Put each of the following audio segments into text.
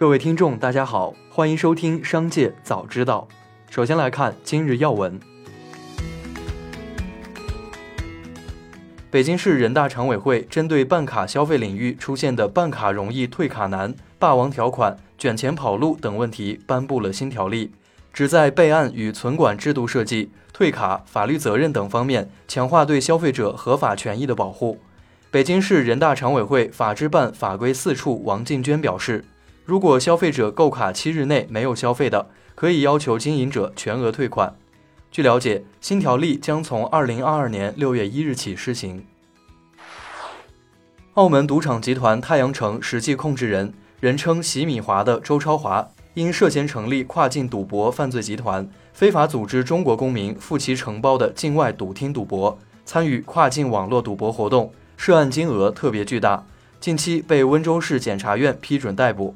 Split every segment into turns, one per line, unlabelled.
各位听众，大家好，欢迎收听《商界早知道》。首先来看今日要闻。北京市人大常委会针对办卡消费领域出现的办卡容易退卡难、霸王条款、卷钱跑路等问题，颁布了新条例，旨在备案与存管制度设计、退卡、法律责任等方面强化对消费者合法权益的保护。北京市人大常委会法制办法规四处王静娟表示，如果消费者购卡七日内没有消费的，可以要求经营者全额退款。据了解，新条例将从二零二二年六月一日起施行。澳门赌场集团太阳城实际控制人，人称“洗米华”的周超华，因涉嫌成立跨境赌博犯罪集团，非法组织中国公民赴其承包的境外赌厅赌博，参与跨境网络赌博活动，涉案金额特别巨大，近期被温州市检察院批准逮捕。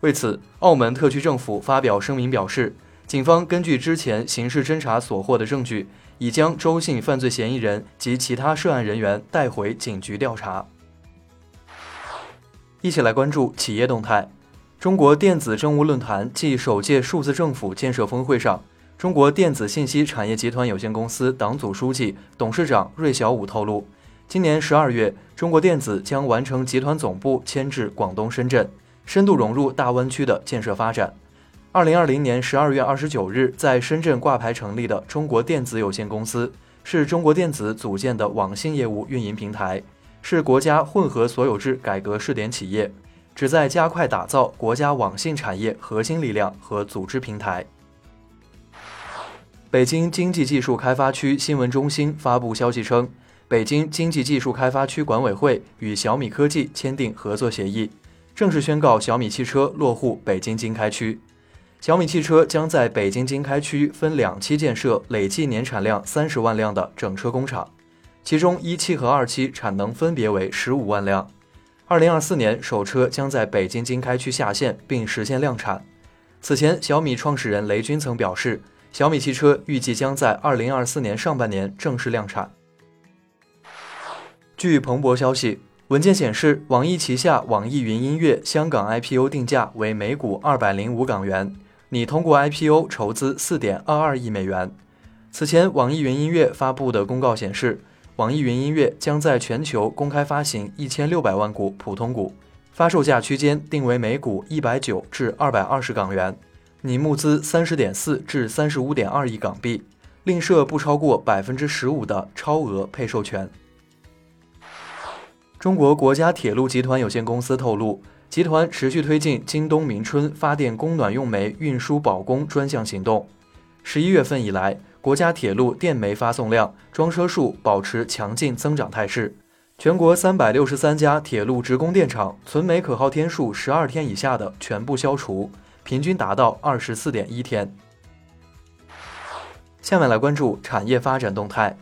为此，澳门特区政府发表声明表示。警方根据之前刑事侦查所获的证据，已将周姓犯罪嫌疑人及其他涉案人员带回警局调查。一起来关注企业动态。中国电子政务论坛暨首届数字政府建设峰会上，中国电子信息产业集团有限公司党组书记、董事长芮小武透露，今年十二月，中国电子将完成集团总部迁至广东深圳，深度融入大湾区的建设发展。二零二零年十二月二十九日，在深圳挂牌成立的中国电子有限公司，是中国电子组建的网信业务运营平台，是国家混合所有制改革试点企业，旨在加快打造国家网信产业核心力量和组织平台。北京经济技术开发区新闻中心发布消息称，北京经济技术开发区管委会与小米科技签订合作协议，正式宣告小米汽车落户北京经开区。小米汽车将在北京经开区分两期建设累计年产量三十万辆的整车工厂，其中一期和二期产能分别为十五万辆。二零二四年首车将在北京经开区下线并实现量产。此前，小米创始人雷军曾表示，小米汽车预计将在二零二四年上半年正式量产。据彭博消息，文件显示，网易旗下网易云音乐香港 IPO 定价为每股二百零五港元。拟通过 IPO 筹资四点二二亿美元。此前，网易云音乐发布的公告显示，网易云音乐将在全球公开发行一千六百万股普通股，发售价区间定为每股一百九至二百二十港元，拟募资三十点四至三十五点二亿港币，另设不超过百分之十五的超额配售权。中国国家铁路集团有限公司透露。集团持续推进京东明春发电供暖用煤运输保供专项行动。十一月份以来，国家铁路电煤发送量、装车数保持强劲增长态势。全国三百六十三家铁路直供电厂存煤可耗天数十二天以下的全部消除，平均达到二十四点一天。下面来关注产业发展动态。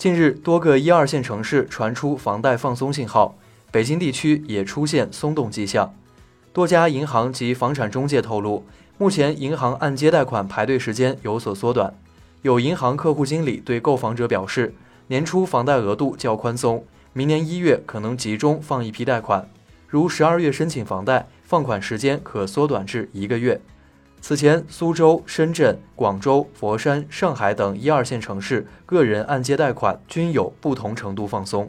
近日，多个一二线城市传出房贷放松信号。北京地区也出现松动迹象，多家银行及房产中介透露，目前银行按揭贷款排队时间有所缩短。有银行客户经理对购房者表示，年初房贷额度较宽松，明年一月可能集中放一批贷款，如十二月申请房贷，放款时间可缩短至一个月。此前，苏州、深圳、广州、佛山、上海等一二线城市个人按揭贷款均有不同程度放松。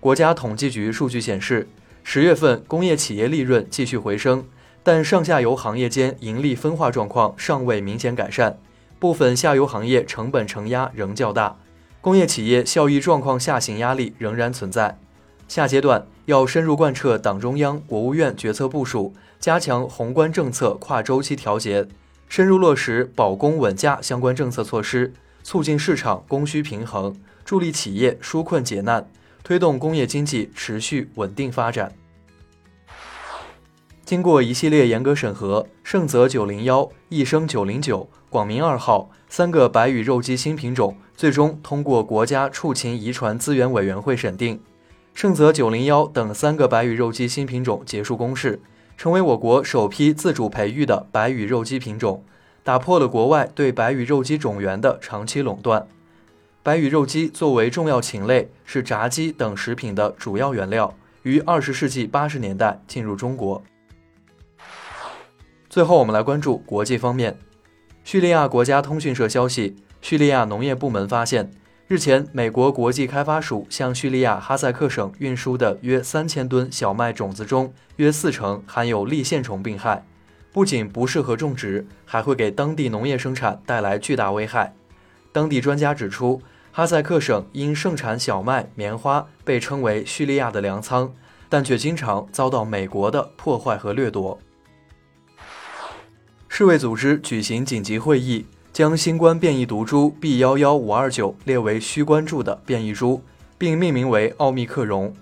国家统计局数据显示，十月份工业企业利润继续回升，但上下游行业间盈利分化状况尚未明显改善，部分下游行业成本承压仍较大，工业企业效益状况下行压力仍然存在。下阶段要深入贯彻党中央、国务院决策部署，加强宏观政策跨周期调节，深入落实保供稳价相关政策措施，促进市场供需平衡，助力企业纾困解难。推动工业经济持续稳定发展。经过一系列严格审核，盛泽九零幺、益生九零九、广明二号三个白羽肉鸡新品种最终通过国家畜禽遗传资源委员会审定。盛泽九零幺等三个白羽肉鸡新品种结束公示，成为我国首批自主培育的白羽肉鸡品种，打破了国外对白羽肉鸡种源的长期垄断。白羽肉鸡作为重要禽类，是炸鸡等食品的主要原料，于二十世纪八十年代进入中国。最后，我们来关注国际方面。叙利亚国家通讯社消息，叙利亚农业部门发现，日前美国国际开发署向叙利亚哈萨克省运输的约三千吨小麦种子中，约四成含有粒线虫病害，不仅不适合种植，还会给当地农业生产带来巨大危害。当地专家指出，哈萨克省因盛产小麦、棉花，被称为叙利亚的粮仓，但却经常遭到美国的破坏和掠夺。世卫组织举行紧急会议，将新冠变异毒株 B. 幺幺五二九列为需关注的变异株，并命名为奥密克戎。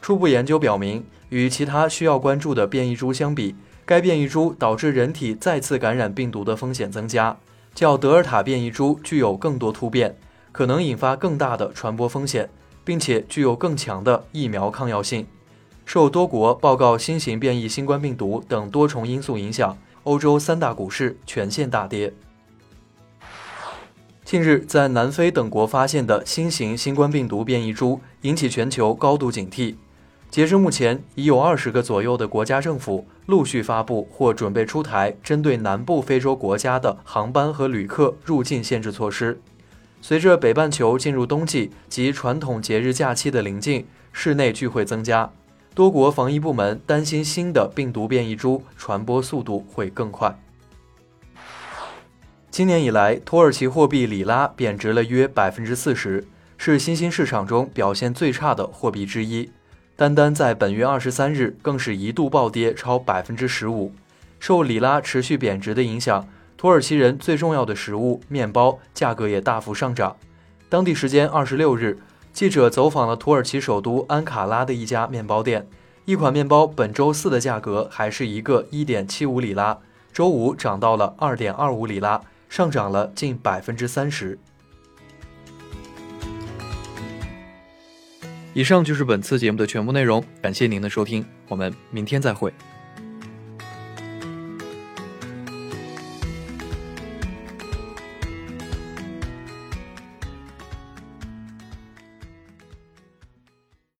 初步研究表明，与其他需要关注的变异株相比，该变异株导致人体再次感染病毒的风险增加，较德尔塔变异株具有更多突变，可能引发更大的传播风险，并且具有更强的疫苗抗药性。受多国报告新型变异新冠病毒等多重因素影响。欧洲三大股市全线大跌。近日，在南非等国发现的新型新冠病毒变异株引起全球高度警惕。截至目前，已有二十个左右的国家政府陆续发布或准备出台针对南部非洲国家的航班和旅客入境限制措施。随着北半球进入冬季及传统节日假期的临近，室内聚会增加。多国防疫部门担心新的病毒变异株传播速度会更快。今年以来，土耳其货币里拉贬值了约百分之四十，是新兴市场中表现最差的货币之一。单单在本月二十三日，更是一度暴跌超百分之十五。受里拉持续贬值的影响，土耳其人最重要的食物面包价格也大幅上涨。当地时间二十六日。记者走访了土耳其首都安卡拉的一家面包店，一款面包本周四的价格还是一个一点七五里拉，周五涨到了二点二五里拉，上涨了近百分之三十。以上就是本次节目的全部内容，感谢您的收听，我们明天再会。